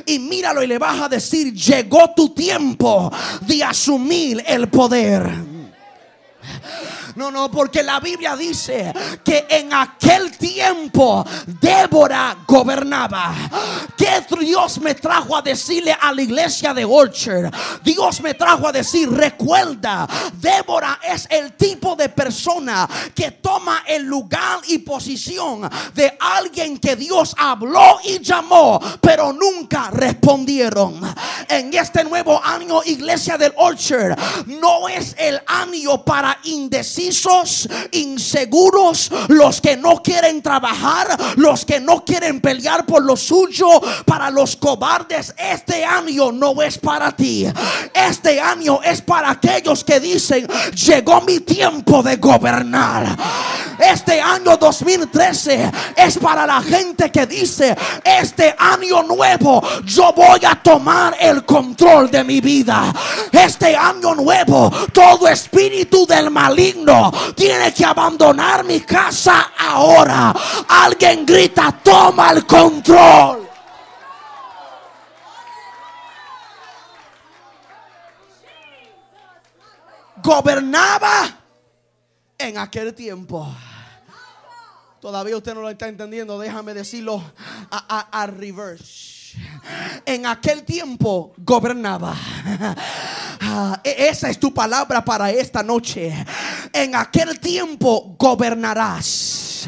y míralo y le vas a decir, llegó tu tiempo de asumir el poder. No, no, porque la Biblia dice que en aquel tiempo Débora gobernaba. Que Dios me trajo a decirle a la iglesia de Orchard? Dios me trajo a decir, recuerda, Débora es el tipo de persona que toma el lugar y posición de alguien que Dios habló y llamó, pero nunca respondieron. En este nuevo año, iglesia del Orchard, no es el año para inseguros, los que no quieren trabajar, los que no quieren pelear por lo suyo, para los cobardes. Este año no es para ti. Este año es para aquellos que dicen, llegó mi tiempo de gobernar. Este año 2013 es para la gente que dice, este año nuevo yo voy a tomar el control de mi vida. Este año nuevo, todo espíritu del maligno tiene que abandonar mi casa ahora. Alguien grita, toma el control. Gobernaba en aquel tiempo. Todavía usted no lo está entendiendo. Déjame decirlo a, reverse. En aquel tiempo gobernaba. Ah, e, esa es tu palabra para esta noche. En aquel tiempo gobernarás.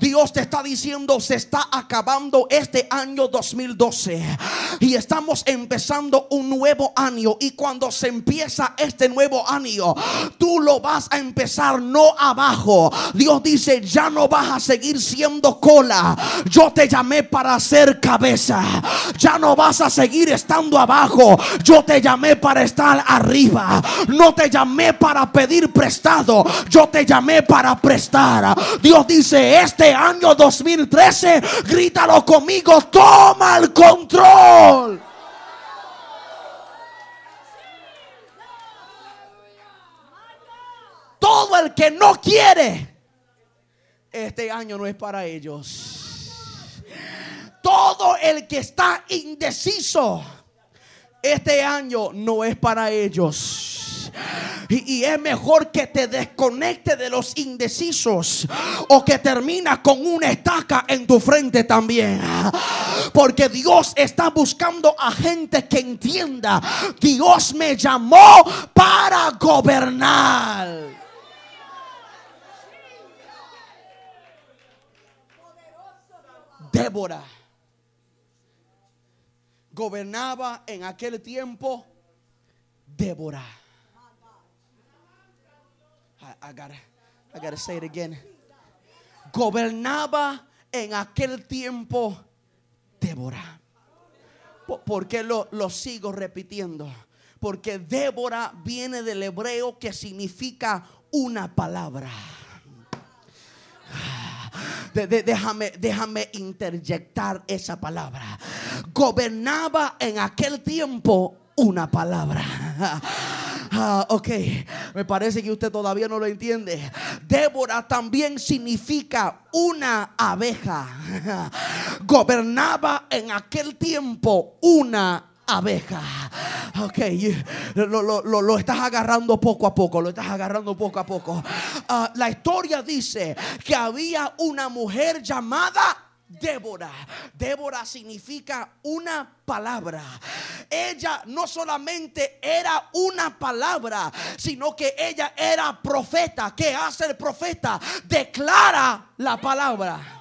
Dios te está diciendo, se está acabando este año 2012 y estamos empezando un nuevo año. Y cuando se empieza este nuevo año, tú lo vas a empezar no abajo. Dios dice, ya no vas a seguir siendo cola. Yo te llamé para ser cabeza. Ya no vas a seguir estando abajo. Yo te llamé para estar arriba. No te llamé para pedir prestado. Yo te llamé para prestar. Dios dice, este año 2013, grítalo conmigo, toma el control. Todo el que no quiere, este año no es para ellos. Todo el que está indeciso, este año no es para ellos. Y, es mejor que te desconecte de los indecisos o que termina con una estaca en tu frente también. Porque Dios está buscando a gente que entienda. Dios me llamó para gobernar. Débora gobernaba en aquel tiempo Débora. I, gotta, say it again. Gobernaba en aquel tiempo Débora. ¿Por qué lo, lo sigo repitiendo? Porque Débora viene del hebreo que significa una palabra. déjame, déjame interjectar esa palabra. Gobernaba en aquel tiempo una palabra. Ah, ok, me parece que usted todavía no lo entiende. Débora también significa una abeja. Gobernaba en aquel tiempo una abeja. Ok, lo, lo, estás agarrando poco a poco, lo estás agarrando poco a poco. Ah, la historia dice que había una mujer llamada Débora. Débora significa una palabra. Ella no solamente era una palabra, sino que ella era profeta. ¿Qué hace el profeta? Declara la palabra.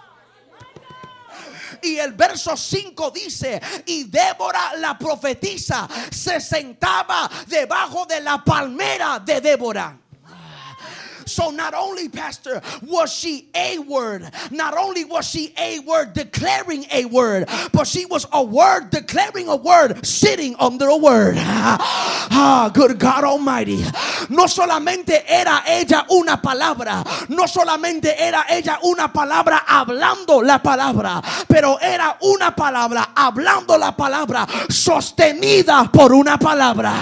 Y el verso 5 dice, y Débora la profetiza se sentaba debajo de la palmera de Débora. So not only, Pastor, was she a word, not only was she a word declaring a word, but she was a word declaring a word sitting under a word. Ah, good God Almighty. No solamente era ella una palabra, no solamente era ella una palabra hablando la palabra, pero era una palabra hablando la palabra sostenida por una palabra.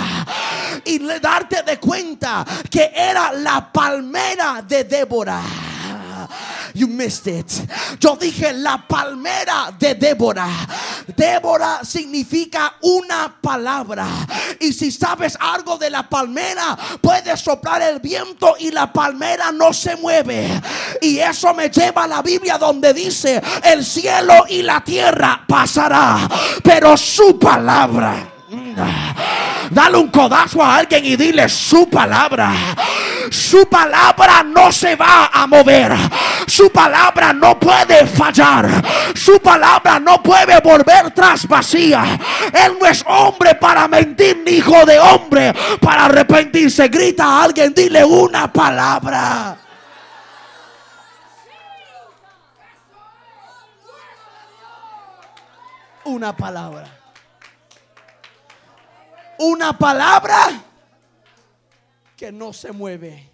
Y darte de cuenta que era la palmera de Débora You missed it. Yo dije la palmera de Débora. Débora significa una palabra. Y si sabes algo de la palmera, puedes soplar el viento y la palmera no se mueve. Y eso me lleva a la Biblia donde dice, el cielo y la tierra pasará, pero su palabra. Dale un codazo a alguien y dile su palabra. Su palabra no se va a mover. Su palabra no puede fallar. Su palabra no puede volver tras vacía. Él no es hombre para mentir ni hijo de hombre para arrepentirse. Grita a alguien, dile una palabra. Una palabra. Una palabra que no se mueve.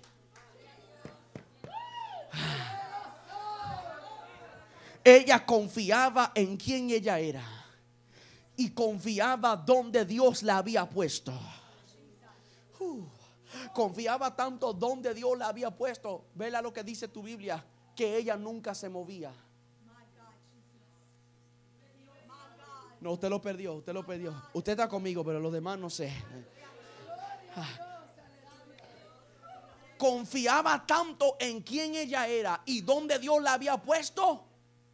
Ella confiaba en quien ella era y confiaba donde Dios la había puesto. Uh, confiaba tanto donde Dios la había puesto. Vela lo que dice tu Biblia, que ella nunca se movía. No, usted lo perdió, usted lo perdió. Usted está conmigo, pero los demás no sé. Ah. Confiaba tanto en quién ella era y dónde Dios la había puesto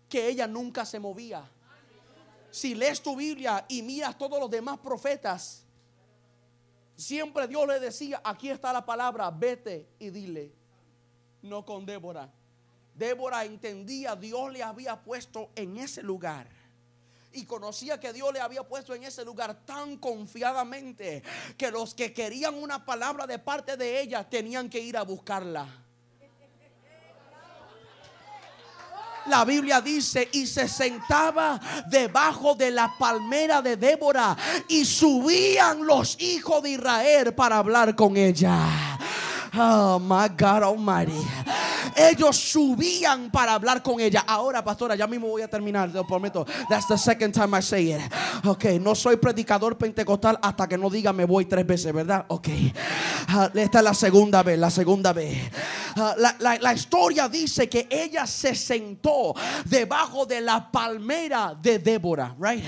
que ella nunca se movía. Si lees tu Biblia y miras todos los demás profetas, siempre Dios le decía, aquí está la palabra, vete y dile, no con Débora. Débora entendía, Dios le había puesto en ese lugar y conocía que Dios le había puesto en ese lugar tan confiadamente que los que querían una palabra de parte de ella tenían que ir a buscarla. La Biblia dice, y se sentaba debajo de la palmera de Débora y subían los hijos de Israel para hablar con ella. Oh my God Almighty. Ellos subían para hablar con ella. Ahora, pastora, ya mismo voy a terminar, te lo prometo. That's the second time I say it. Ok, no soy predicador pentecostal hasta que no diga me voy tres veces, ¿verdad? Ok. Ah, esta es la segunda vez, la segunda vez. Ah, la, historia dice que ella se sentó debajo de la palmera de Débora, right?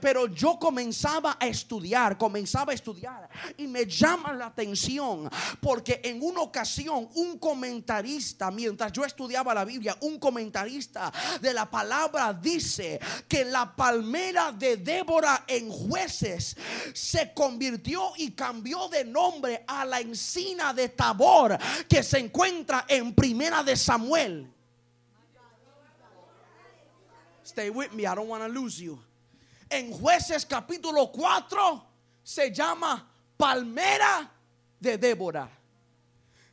Pero yo comenzaba a estudiar, comenzaba a estudiar y me llama la atención porque en una ocasión un comentarista, mientras yo estudiaba la Biblia, un comentarista de la palabra dice que la palmera de Débora en jueces se convirtió y cambió de nombre a la encina de Tabor que se encuentra en Primera de Samuel. Stay with me, I don't want to lose you. En jueces capítulo 4 se llama palmera de Débora.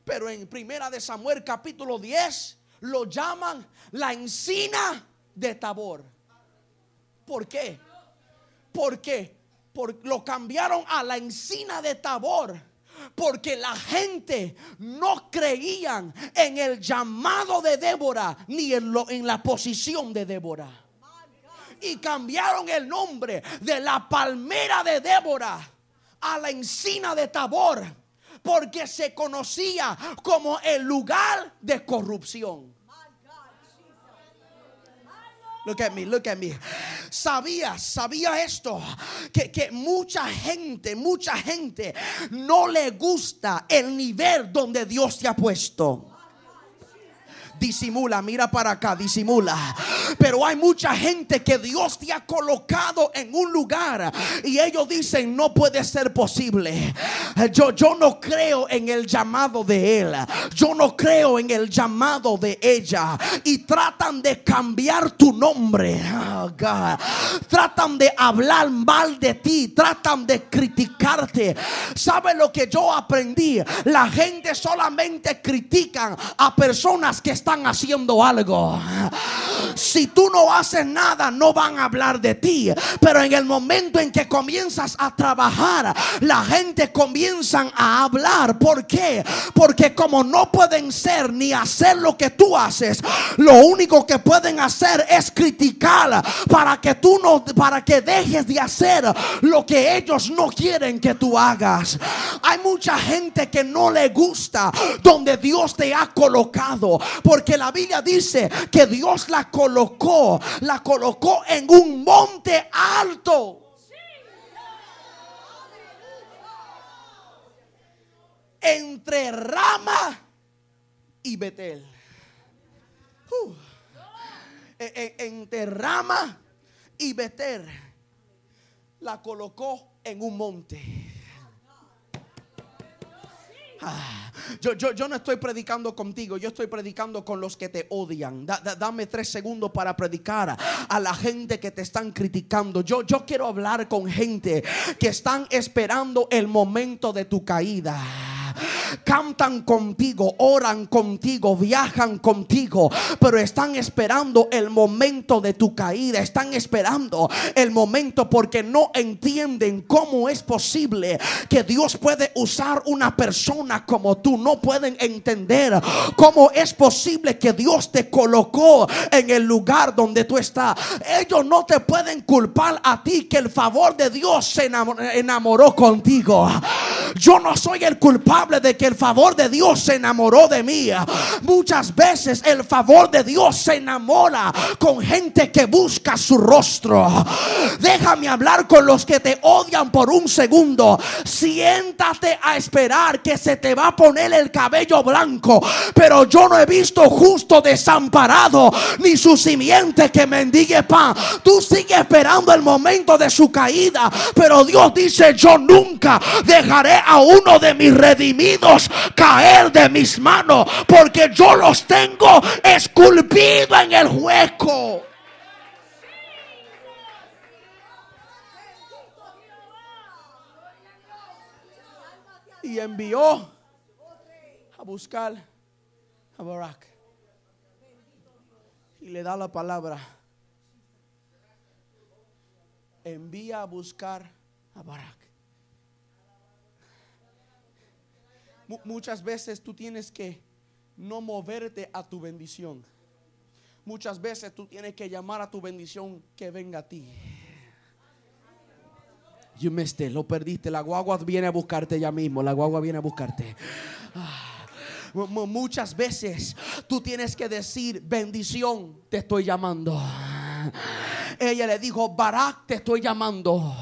Pero en Primera de Samuel capítulo 10 lo llaman la encina de Tabor. ¿Por qué? Porque por, lo cambiaron a la encina de Tabor. Porque la gente no creían en el llamado de Débora ni en, lo, en la posición de Débora. Y cambiaron el nombre de la palmera de Débora a la encina de Tabor porque se conocía como el lugar de corrupción. Look at me, look at me. Sabía, sabía esto, que, que, mucha gente, mucha gente no le gusta el nivel donde Dios te ha puesto disimula, mira para acá, disimula. Pero hay mucha gente que Dios te ha colocado en un lugar y ellos dicen, no puede ser posible. Yo, yo no creo en el llamado de él. Yo no creo en el llamado de ella. Y tratan de cambiar tu nombre. Oh, tratan de hablar mal de ti. Tratan de criticarte. ¿Sabe lo que yo aprendí? La gente solamente critican a personas que están haciendo algo. Si tú no haces nada, no van a hablar de ti. Pero en el momento en que comienzas a trabajar, la gente comienza a hablar. ¿Por qué? Porque como no pueden ser ni hacer lo que tú haces, lo único que pueden hacer es criticar para que tú no, para que dejes de hacer lo que ellos no quieren que tú hagas. Hay mucha gente que no le gusta donde Dios te ha colocado, porque la Biblia dice que Dios la colocó, la colocó en un monte alto. Entre Rama y Betel. Uh. E, e, entre Rama y Betel la colocó en un monte. Ah, yo, no estoy predicando contigo, yo estoy predicando con los que te odian. dame tres segundos para predicar a la gente que te están criticando. Yo, yo quiero hablar con gente que están esperando el momento de tu caída cantan contigo, oran contigo, viajan contigo, pero están esperando el momento de tu caída, están esperando el momento porque no entienden cómo es posible que Dios puede usar una persona como tú, no pueden entender cómo es posible que Dios te colocó en el lugar donde tú estás. Ellos no te pueden culpar a ti que el favor de Dios se enamoró contigo. Yo no soy el culpable de que el favor de Dios se enamoró de mí. Muchas veces el favor de Dios se enamora con gente que busca su rostro. Déjame hablar con los que te odian por un segundo. Siéntate a esperar que se te va a poner el cabello blanco. Pero yo no he visto justo desamparado ni su simiente que mendigue pan. Tú sigues esperando el momento de su caída. Pero Dios dice: Yo nunca dejaré a uno de mis redimidos caer de mis manos, porque yo los tengo esculpido en el hueco. Y envió a buscar a Barak. Y le da la palabra. Envía a buscar a Barak. Muchas veces tú tienes que no moverte a tu bendición. Muchas veces tú tienes que llamar a tu bendición que venga a ti. You missed lo perdiste. La guagua viene a buscarte ya mismo. La guagua viene a buscarte. Ah, muchas veces tú tienes que decir bendición, te estoy llamando. Ella le dijo, Barak, te estoy llamando.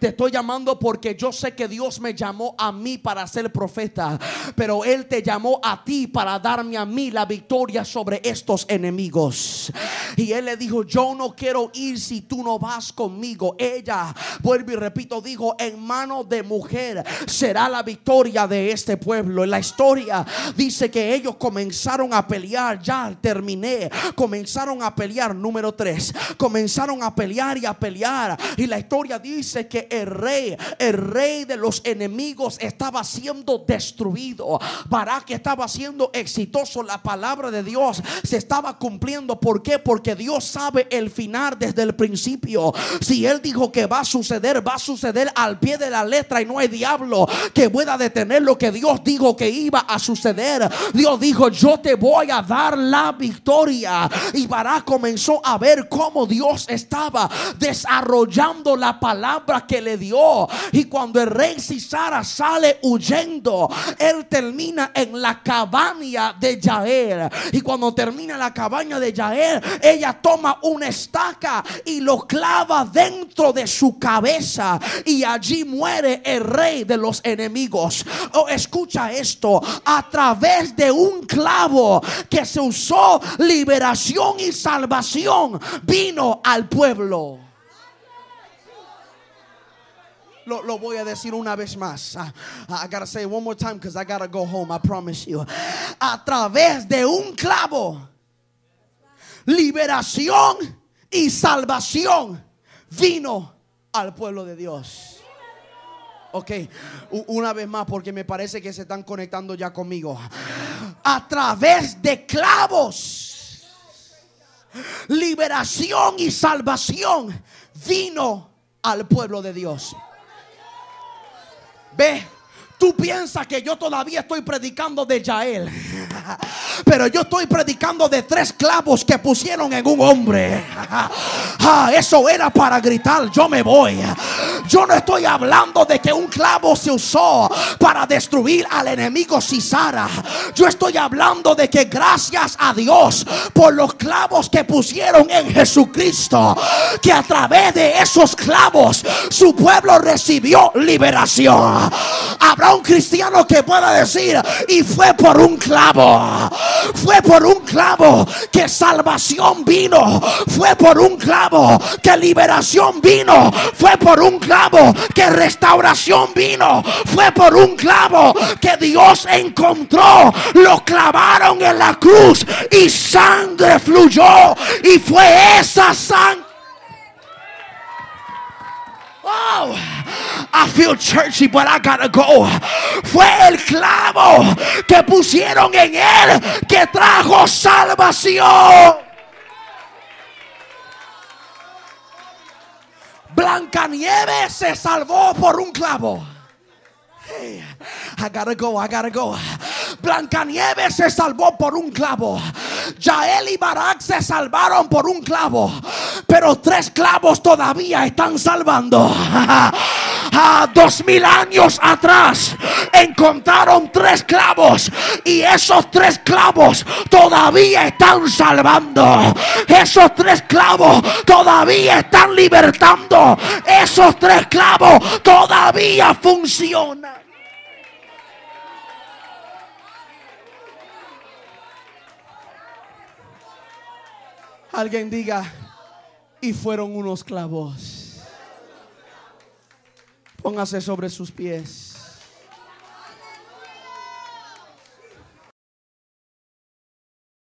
Te estoy llamando porque yo sé que Dios me llamó a mí para ser profeta. Pero Él te llamó a ti para darme a mí la victoria sobre estos enemigos. Y Él le dijo, yo no quiero ir si tú no vas conmigo. Ella, vuelvo y repito, dijo, en mano de mujer será la victoria de este pueblo. En la historia dice que ellos comenzaron a pelear. Ya terminé. Comenzaron a pelear. Número tres. Comenzaron a pelear y a pelear. Y la historia dice que el rey, el rey de los enemigos estaba siendo destruido. Barak estaba siendo exitoso. La palabra de Dios se estaba cumpliendo. ¿Por qué? Porque Dios sabe el final desde el principio. Si Él dijo que va a suceder, va a suceder al pie de la letra y no hay diablo que pueda detener lo que Dios dijo que iba a suceder. Dios dijo, yo te voy a dar la victoria. Y Barak comenzó a ver cómo Dios estaba desarrollando la palabra que le dio. Y cuando el rey Cisara sale huyendo, él termina en la cabaña de Yael. Y cuando termina la cabaña de Yael, ella toma una estaca y lo clava dentro de su cabeza. Y allí muere el rey de los enemigos. Oh, escucha esto. A través de un clavo que se usó, liberación y salvación vino al pueblo. Lo, lo, voy a decir una vez más. I, I gotta say one more time because I gotta go home. I promise you. A través de un clavo, liberación y salvación vino al pueblo de Dios. Ok, una vez más porque me parece que se están conectando ya conmigo. A través de clavos liberación y salvación vino al pueblo de Dios. Ve, tú piensas que yo todavía estoy predicando de Yael. Pero yo estoy predicando de tres clavos que pusieron en un hombre. Ah, eso era para gritar, yo me voy. Yo no estoy hablando de que un clavo se usó para destruir al enemigo Cisara. Yo estoy hablando de que gracias a Dios por los clavos que pusieron en Jesucristo, que a través de esos clavos su pueblo recibió liberación. Habrá un cristiano que pueda decir, y fue por un clavo. Fue por un clavo que salvación vino. Fue por un clavo que liberación vino. Fue por un clavo que restauración vino. Fue por un clavo que Dios encontró. Lo clavaron en la cruz y sangre fluyó. Y fue esa sangre. Oh, I feel churchy, but I gotta go. Fue el clavo que pusieron en él que trajo salvación. Blancanieves se salvó por un clavo. Hey, I gotta go, I gotta go. Blancanieves se salvó por un clavo. Yael y Barak se salvaron por un clavo. Pero tres clavos todavía están salvando. A dos mil años atrás encontraron tres clavos. Y esos tres clavos todavía están salvando. Esos tres clavos todavía están libertando. Esos tres clavos todavía funcionan. Alguien diga, y fueron unos clavos. Póngase sobre sus pies.